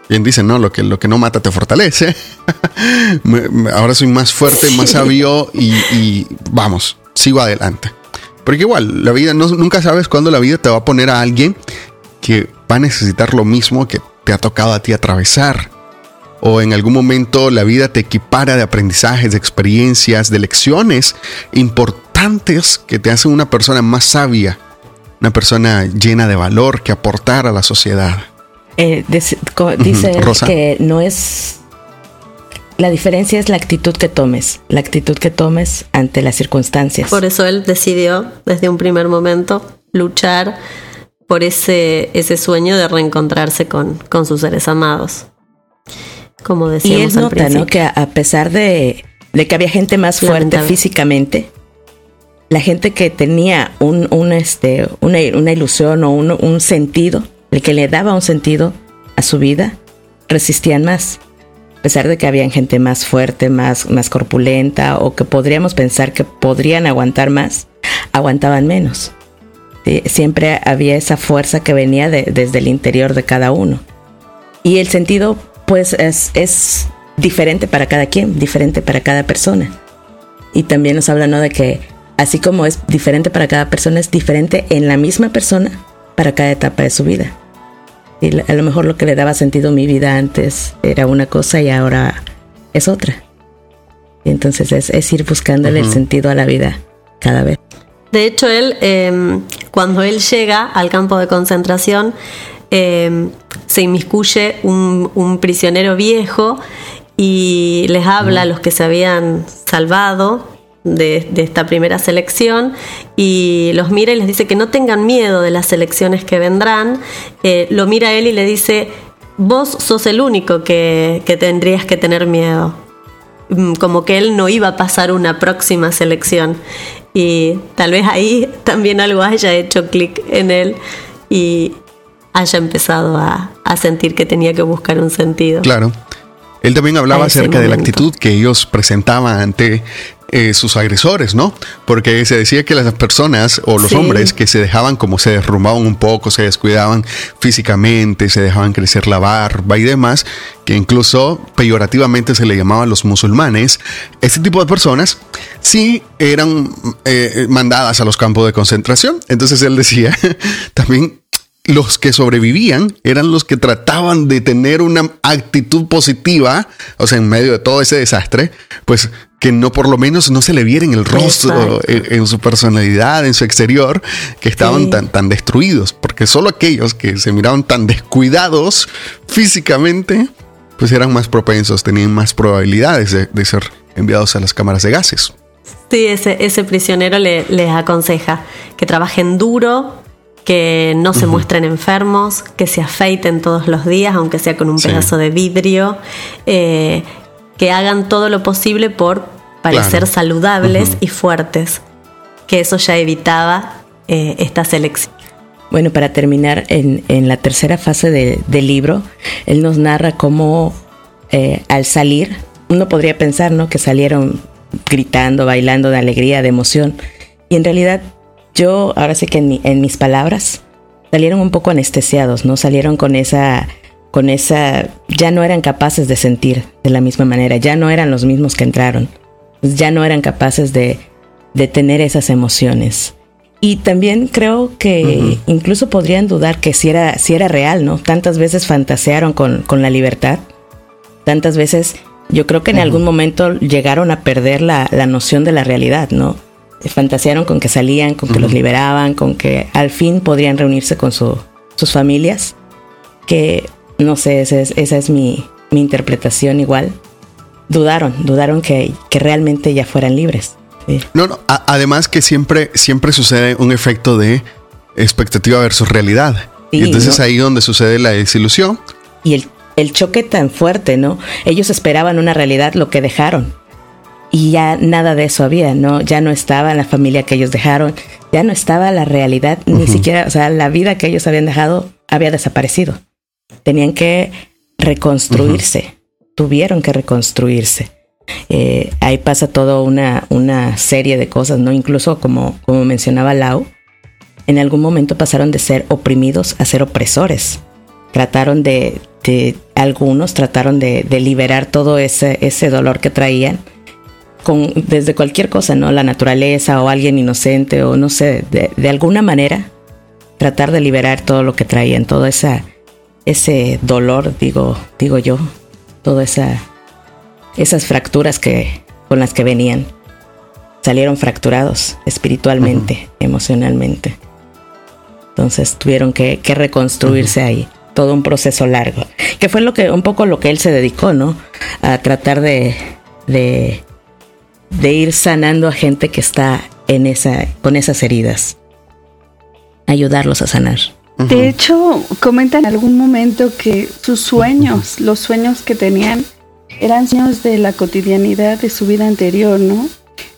Bien dice, no, lo que, lo que no mata te fortalece. ahora soy más fuerte, más sabio y, vamos, sigo adelante. Porque igual, la vida, nunca sabes cuándo la vida te va a poner a alguien que va a necesitar lo mismo que te ha tocado a ti atravesar. O en algún momento la vida te equipara de aprendizajes, de experiencias, de lecciones importantes que te hacen una persona más sabia, una persona llena de valor que aportar a la sociedad. Eh, dice que no es... La diferencia es la actitud que tomes, la actitud que tomes ante las circunstancias. Por eso él decidió desde un primer momento luchar por ese, ese sueño de reencontrarse con, con sus seres amados. Como decíamos y él nota, ¿no? Que a pesar de, de, que había gente más fuerte físicamente, la gente que tenía un, este, una, ilusión o un, sentido, el que le daba un sentido a su vida, resistían más. A pesar de que había gente más fuerte, más, corpulenta o que podríamos pensar que podrían aguantar más, aguantaban menos siempre había esa fuerza que venía desde el interior de cada uno. Y el sentido, pues, es, diferente para cada quien, diferente para cada persona. Y también nos habla. De que así como es diferente para cada persona, es diferente en la misma persona para cada etapa de su vida. Y a lo mejor lo que le daba sentido a mi vida antes era una cosa y ahora es otra. Y entonces es, ir buscándole el sentido a la vida cada vez. De hecho, él, em, cuando él llega al campo de concentración, em, se inmiscuye un, prisionero viejo y les habla a los que se habían salvado de, esta primera selección y los mira y les dice que no tengan miedo de las selecciones que vendrán. Eh, lo mira él y le dice, vos sos el único que, que tendrías que tener miedo. Mm, como que él no iba a pasar una próxima selección. Y tal vez ahí también algo haya hecho clic en él y haya empezado a, a, sentir que tenía que buscar un sentido. Claro. Él también hablaba acerca de la actitud que ellos presentaban ante eh, sus agresores, ¿no? Porque se decía que las personas o los hombres que se dejaban como se derrumbaban un poco, se descuidaban físicamente, se dejaban crecer la barba y demás, que incluso peyorativamente se le llamaban los musulmanes, ese tipo de personas sí eran eh, mandadas a los campos de concentración. Entonces él decía también los que sobrevivían eran los que trataban de tener una actitud positiva, o sea, en medio de todo ese desastre, pues que no por lo menos no se le viera en el rostro, en, su personalidad, en su exterior, que estaban tan, tan destruidos, porque solo aquellos que se miraban tan descuidados físicamente, pues eran más propensos, tenían más probabilidades de, ser enviados a las cámaras de gases. Sí, ese, ese prisionero le, les aconseja que trabajen duro, que no se muestren enfermos, que se afeiten todos los días, aunque sea con un pedazo de vidrio, eh, que hagan todo lo posible por parecer saludables y fuertes, que eso ya evitaba eh, esta selección. Bueno, para terminar, en, la tercera fase del libro, él nos narra cómo eh, al salir, uno podría pensar ¿no? que salieron gritando, bailando de alegría, de emoción, y en realidad yo, ahora sí que en, mis palabras, salieron un poco anestesiados, ¿no? Salieron con esa, con esa, ya no eran capaces de sentir de la misma manera, ya no eran los mismos que entraron, ya no eran capaces de, de tener esas emociones. Y también creo que incluso podrían dudar que si era, si era real, ¿no? Tantas veces fantasearon con, con la libertad, tantas veces yo creo que en algún momento llegaron a perder la, la noción de la realidad, ¿no? Fantasearon con que salían, con que los liberaban, con que al fin podrían reunirse con sus familias, que no sé, esa es, mi, interpretación igual. Dudaron, dudaron que, realmente ya fueran libres. No, no, además que siempre, siempre sucede un efecto de expectativa versus realidad. y entonces ahí donde sucede la desilusión. Y el, el choque tan fuerte, ¿no? Ellos esperaban una realidad, lo que dejaron y ya nada de eso había, ¿no? Ya no estaba la familia que ellos dejaron, ya no estaba la realidad, ni siquiera, o sea, la vida que ellos habían dejado había desaparecido. Tenían que reconstruirse, tuvieron que reconstruirse. Eh, ahí pasa toda una, una serie de cosas, ¿no? Incluso como, como mencionaba Lau, en algún momento pasaron de ser oprimidos a ser opresores. Trataron de, de algunos trataron de, de liberar todo ese, ese dolor que traían con, desde cualquier cosa, ¿no? La naturaleza o alguien inocente o no sé, de, alguna manera tratar de liberar todo lo que traían, todo esa, ese dolor, digo, digo yo, todas esa, esas fracturas que, con las que venían. Salieron fracturados espiritualmente, emocionalmente. Entonces tuvieron que, reconstruirse ahí. Todo un proceso largo. Que fue lo que, un poco lo que él se dedicó, ¿no? A tratar de, de de ir sanando a gente que está en esa, con esas heridas. Ayudarlos a sanar. De hecho, comenta en algún momento que sus sueños, los sueños que tenían, eran sueños de la cotidianidad de su vida anterior, ¿no?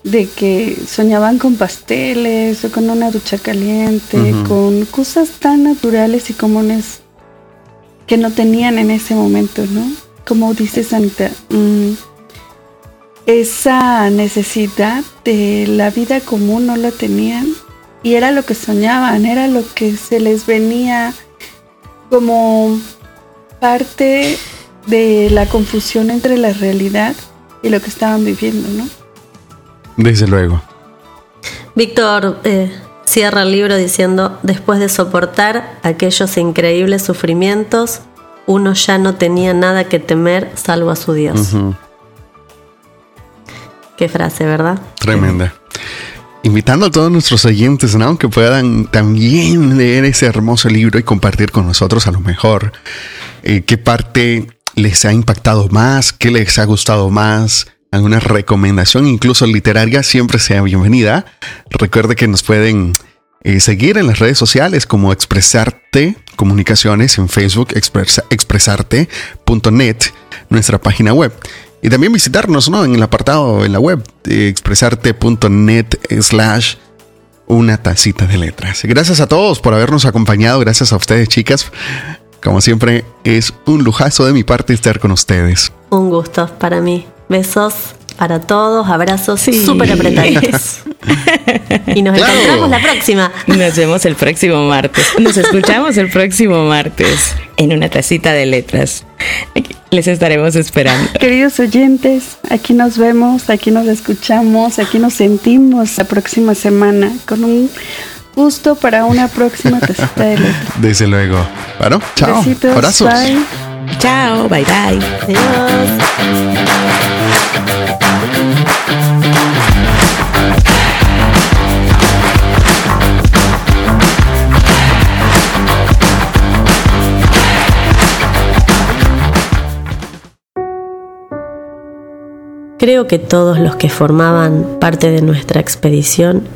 De que soñaban con pasteles o con una ducha caliente, con cosas tan naturales y comunes que no tenían en ese momento, ¿no? Como dice Santa, mm, esa necesidad de la vida común no la tenían y era lo que soñaban, era lo que se les venía como parte de la confusión entre la realidad y lo que estaban viviendo, ¿no? Desde luego. Víctor eh, cierra el libro diciendo, después de soportar aquellos increíbles sufrimientos, uno ya no tenía nada que temer salvo a su Dios. Qué frase, ¿verdad? Tremenda. invitando a todos nuestros oyentes, ¿no? Que puedan también leer ese hermoso libro y compartir con nosotros a lo mejor eh, qué parte les ha impactado más, qué les ha gustado más, alguna recomendación, incluso literaria, siempre sea bienvenida. Recuerde que nos pueden eh, seguir en las redes sociales como Expresarte Comunicaciones en Facebook, expresarte.net, nuestra página web. Y también visitarnos ¿no? en el apartado en la web expresarte.net slash una tacita de letras. Gracias a todos por habernos acompañado, gracias a ustedes chicas. Como siempre, es un lujazo de mi parte estar con ustedes. Un gusto para mí. Besos para todos, abrazos súper apretaditos. y nos encontramos la próxima. Nos vemos el próximo martes. Nos escuchamos el próximo martes en una tacita de letras. Les estaremos esperando. Queridos oyentes, aquí nos vemos, aquí nos escuchamos, aquí nos sentimos la próxima semana con un gusto para una próxima tacita de letras. Desde luego. Bueno, chao. Abrazos. Bye. Chao, bye bye. Adiós. Creo que todos los que formaban parte de nuestra expedición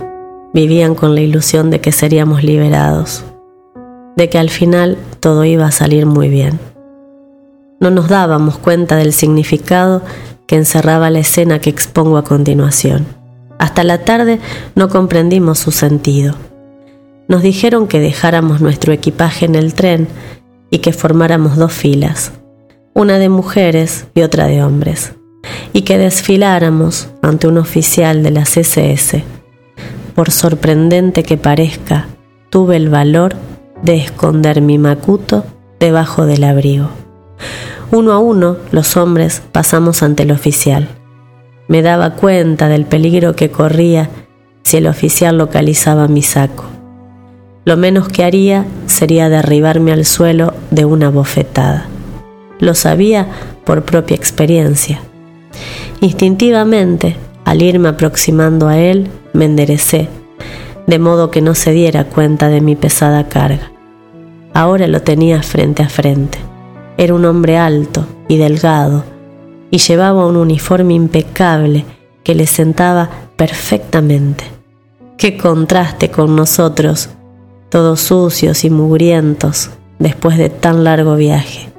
vivían con la ilusión de que seríamos liberados, de que al final todo iba a salir muy bien. No nos dábamos cuenta del significado que encerraba la escena que expongo a continuación. Hasta la tarde no comprendimos su sentido. Nos dijeron que dejáramos nuestro equipaje en el tren y que formáramos dos filas, una de mujeres y otra de hombres y que desfiláramos ante un oficial de la CSS. Por sorprendente que parezca, tuve el valor de esconder mi macuto debajo del abrigo. Uno a uno los hombres pasamos ante el oficial. Me daba cuenta del peligro que corría si el oficial localizaba mi saco. Lo menos que haría sería derribarme al suelo de una bofetada. Lo sabía por propia experiencia. Instintivamente, al irme aproximando a él, me enderecé, de modo que no se diera cuenta de mi pesada carga. Ahora lo tenía frente a frente. Era un hombre alto y delgado, y llevaba un uniforme impecable que le sentaba perfectamente. Qué contraste con nosotros, todos sucios y mugrientos, después de tan largo viaje.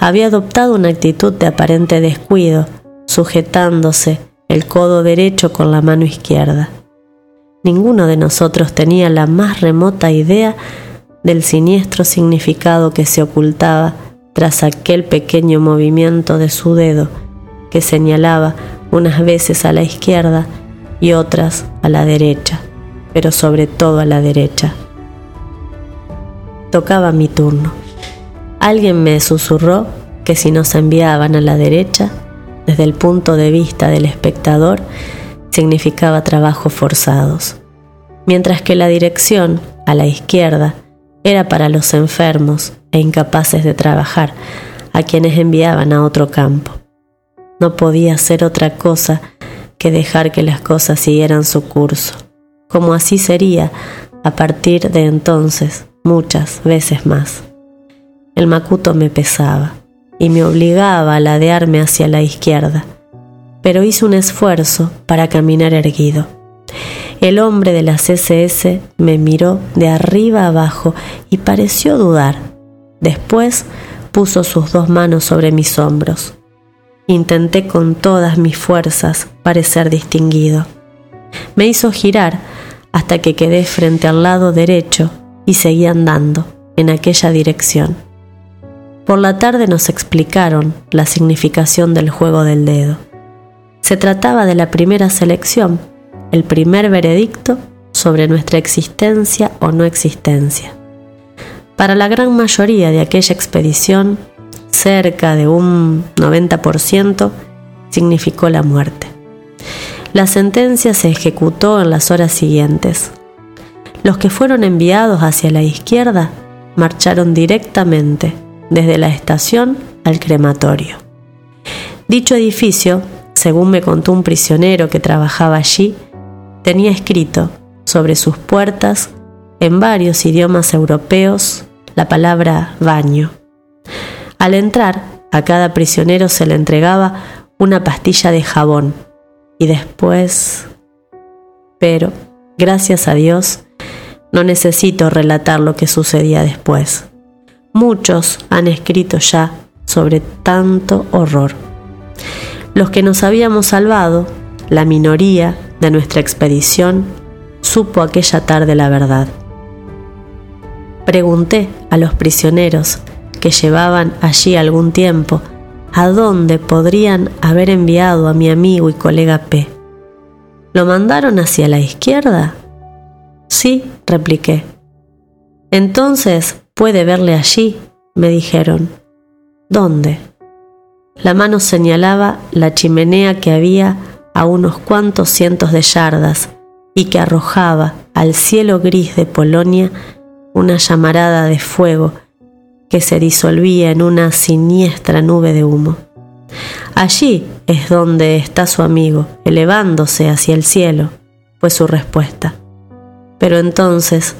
Había adoptado una actitud de aparente descuido, sujetándose el codo derecho con la mano izquierda. Ninguno de nosotros tenía la más remota idea del siniestro significado que se ocultaba tras aquel pequeño movimiento de su dedo que señalaba unas veces a la izquierda y otras a la derecha, pero sobre todo a la derecha. Tocaba mi turno. Alguien me susurró que si nos enviaban a la derecha, desde el punto de vista del espectador, significaba trabajos forzados, mientras que la dirección, a la izquierda, era para los enfermos e incapaces de trabajar, a quienes enviaban a otro campo. No podía ser otra cosa que dejar que las cosas siguieran su curso, como así sería a partir de entonces muchas veces más. El macuto me pesaba y me obligaba a ladearme hacia la izquierda, pero hice un esfuerzo para caminar erguido. El hombre de la CSS me miró de arriba abajo y pareció dudar. Después puso sus dos manos sobre mis hombros. Intenté con todas mis fuerzas parecer distinguido. Me hizo girar hasta que quedé frente al lado derecho y seguí andando en aquella dirección. Por la tarde nos explicaron la significación del juego del dedo. Se trataba de la primera selección, el primer veredicto sobre nuestra existencia o no existencia. Para la gran mayoría de aquella expedición, cerca de un 90%, significó la muerte. La sentencia se ejecutó en las horas siguientes. Los que fueron enviados hacia la izquierda marcharon directamente desde la estación al crematorio. Dicho edificio, según me contó un prisionero que trabajaba allí, tenía escrito sobre sus puertas en varios idiomas europeos la palabra baño. Al entrar, a cada prisionero se le entregaba una pastilla de jabón y después... Pero, gracias a Dios, no necesito relatar lo que sucedía después. Muchos han escrito ya sobre tanto horror. Los que nos habíamos salvado, la minoría de nuestra expedición, supo aquella tarde la verdad. Pregunté a los prisioneros que llevaban allí algún tiempo a dónde podrían haber enviado a mi amigo y colega P. ¿Lo mandaron hacia la izquierda? Sí, repliqué. Entonces puede verle allí, me dijeron. ¿Dónde? La mano señalaba la chimenea que había a unos cuantos cientos de yardas y que arrojaba al cielo gris de Polonia una llamarada de fuego que se disolvía en una siniestra nube de humo. Allí es donde está su amigo, elevándose hacia el cielo, fue su respuesta. Pero entonces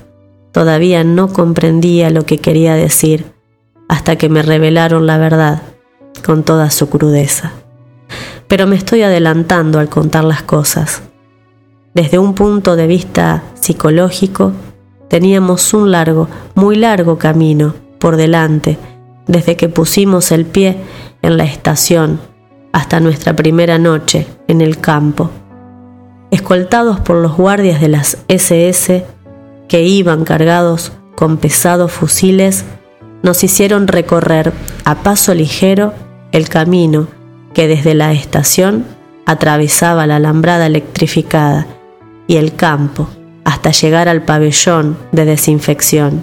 todavía no comprendía lo que quería decir hasta que me revelaron la verdad con toda su crudeza. Pero me estoy adelantando al contar las cosas. Desde un punto de vista psicológico, teníamos un largo, muy largo camino por delante desde que pusimos el pie en la estación hasta nuestra primera noche en el campo. Escoltados por los guardias de las SS que iban cargados con pesados fusiles, nos hicieron recorrer a paso ligero el camino que desde la estación atravesaba la alambrada electrificada y el campo hasta llegar al pabellón de desinfección.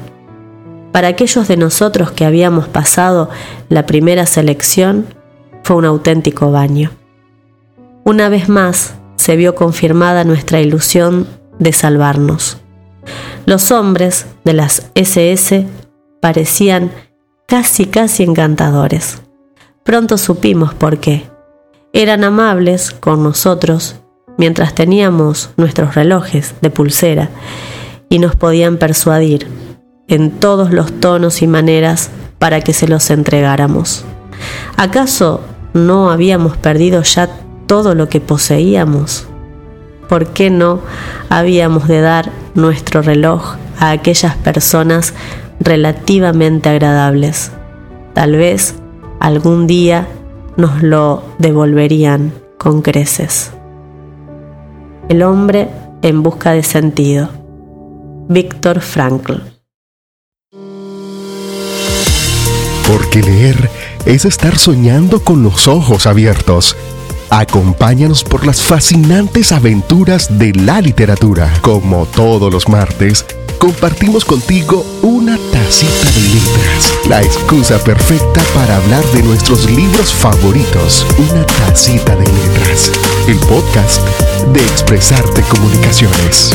Para aquellos de nosotros que habíamos pasado la primera selección, fue un auténtico baño. Una vez más se vio confirmada nuestra ilusión de salvarnos. Los hombres de las SS parecían casi casi encantadores. Pronto supimos por qué. Eran amables con nosotros mientras teníamos nuestros relojes de pulsera y nos podían persuadir en todos los tonos y maneras para que se los entregáramos. ¿Acaso no habíamos perdido ya todo lo que poseíamos? ¿Por qué no habíamos de dar nuestro reloj a aquellas personas relativamente agradables? Tal vez algún día nos lo devolverían con creces. El hombre en busca de sentido. Víctor Frankl Porque leer es estar soñando con los ojos abiertos. Acompáñanos por las fascinantes aventuras de la literatura. Como todos los martes, compartimos contigo una tacita de letras. La excusa perfecta para hablar de nuestros libros favoritos. Una tacita de letras. El podcast de Expresarte Comunicaciones.